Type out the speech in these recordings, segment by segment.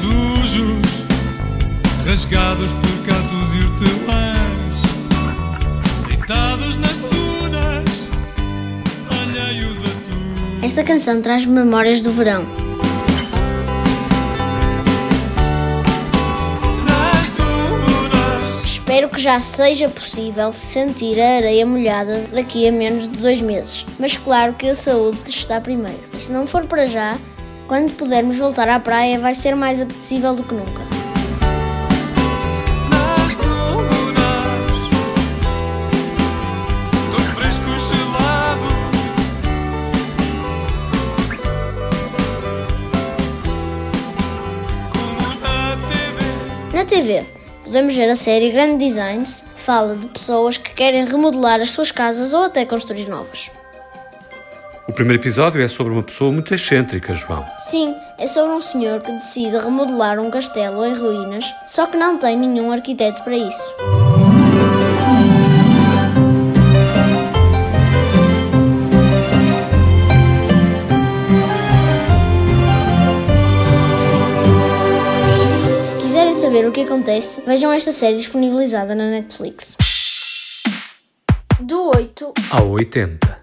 sujos, rasgados por gatos e hortelãs, deitados nas dunas, alheios a. Esta canção traz memórias do verão. Espero que já seja possível sentir a areia molhada daqui a menos de dois meses. Mas claro que a saúde está primeiro. E se não for para já, quando pudermos voltar à praia vai ser mais apetecível do que nunca. Na TV, podemos ver a série Grand Designs, fala de pessoas que querem remodelar as suas casas ou até construir novas. O primeiro episódio é sobre uma pessoa muito excêntrica, João. Sim, é sobre um senhor que decide remodelar um castelo em ruínas, só que não tem nenhum arquiteto para isso. Se quiserem saber o que acontece, vejam esta série disponibilizada na Netflix. Do 8 Ao 80.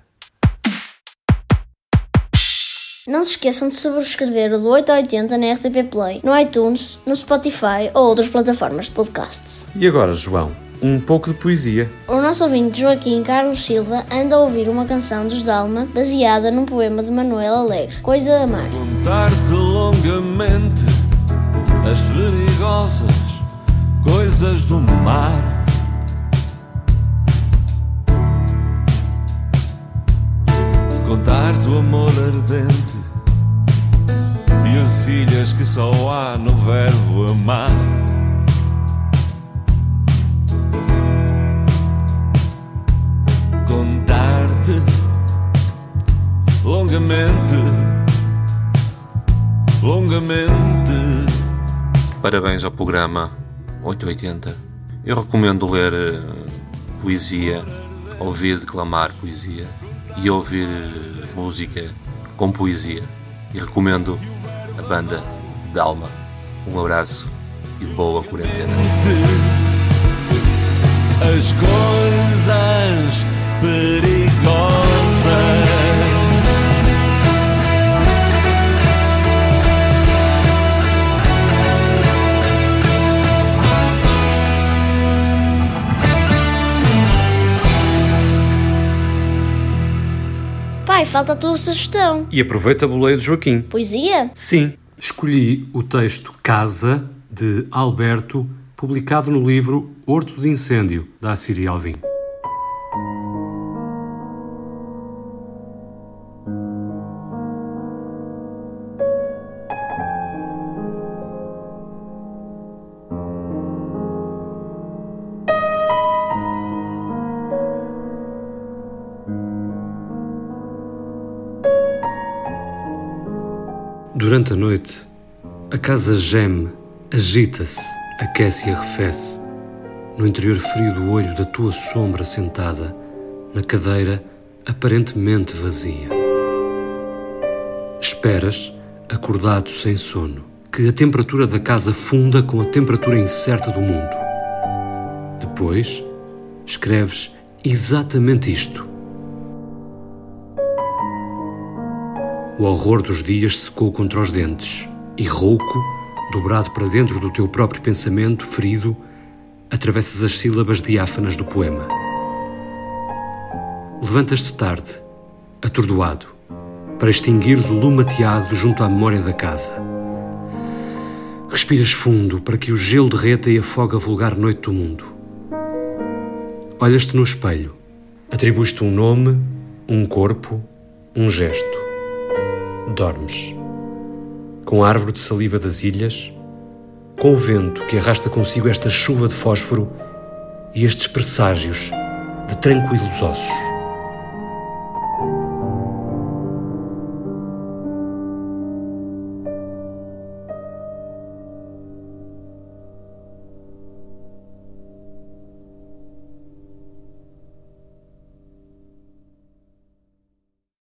Não se esqueçam de subscrever o do 880 na RTP Play, no iTunes, no Spotify ou outras plataformas de podcasts. E agora, João, um pouco de poesia. O nosso ouvinte Joaquim Carlos Silva anda a ouvir uma canção dos Dalma baseada num poema de Manuel Alegre, Coisa a Amar. Contar-te longamente as perigosas coisas do mar. Contar-te o amor ardente e as ilhas que só há no verbo amar. Contar-te longamente longamente. Parabéns ao programa 880. Eu recomendo ler eh, poesia, ouvir declamar poesia e ouvir eh, música com poesia. E recomendo a banda Dalma. Um abraço e boa quarentena. As coisas falta a tua sugestão. E aproveita a boleia de Joaquim. Poesia? Sim. Escolhi o texto Casa, de Alberto, publicado no livro Horto de Incêndio, da Assíria Alvim. Durante a noite, a casa geme, agita-se, aquece e arrefece. No interior frio do olho da tua sombra sentada, na cadeira aparentemente vazia. Esperas, acordado sem sono, que a temperatura da casa funda com a temperatura incerta do mundo. Depois, escreves exatamente isto. O horror dos dias secou contra os dentes, e rouco, dobrado para dentro do teu próprio pensamento, ferido, atravessas as sílabas diáfanas do poema. Levantas-te tarde, atordoado, para extinguires o lume ateado junto à memória da casa. Respiras fundo para que o gelo derreta e afoga a vulgar noite do mundo. Olhas-te no espelho, atribuis-te um nome, um corpo, um gesto dormes. Com a árvore de saliva das ilhas, com o vento que arrasta consigo esta chuva de fósforo e estes presságios de tranquilos ossos.